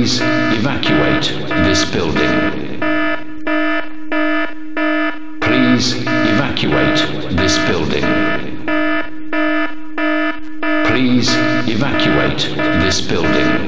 Please evacuate this building. Please evacuate this building. Please evacuate this building.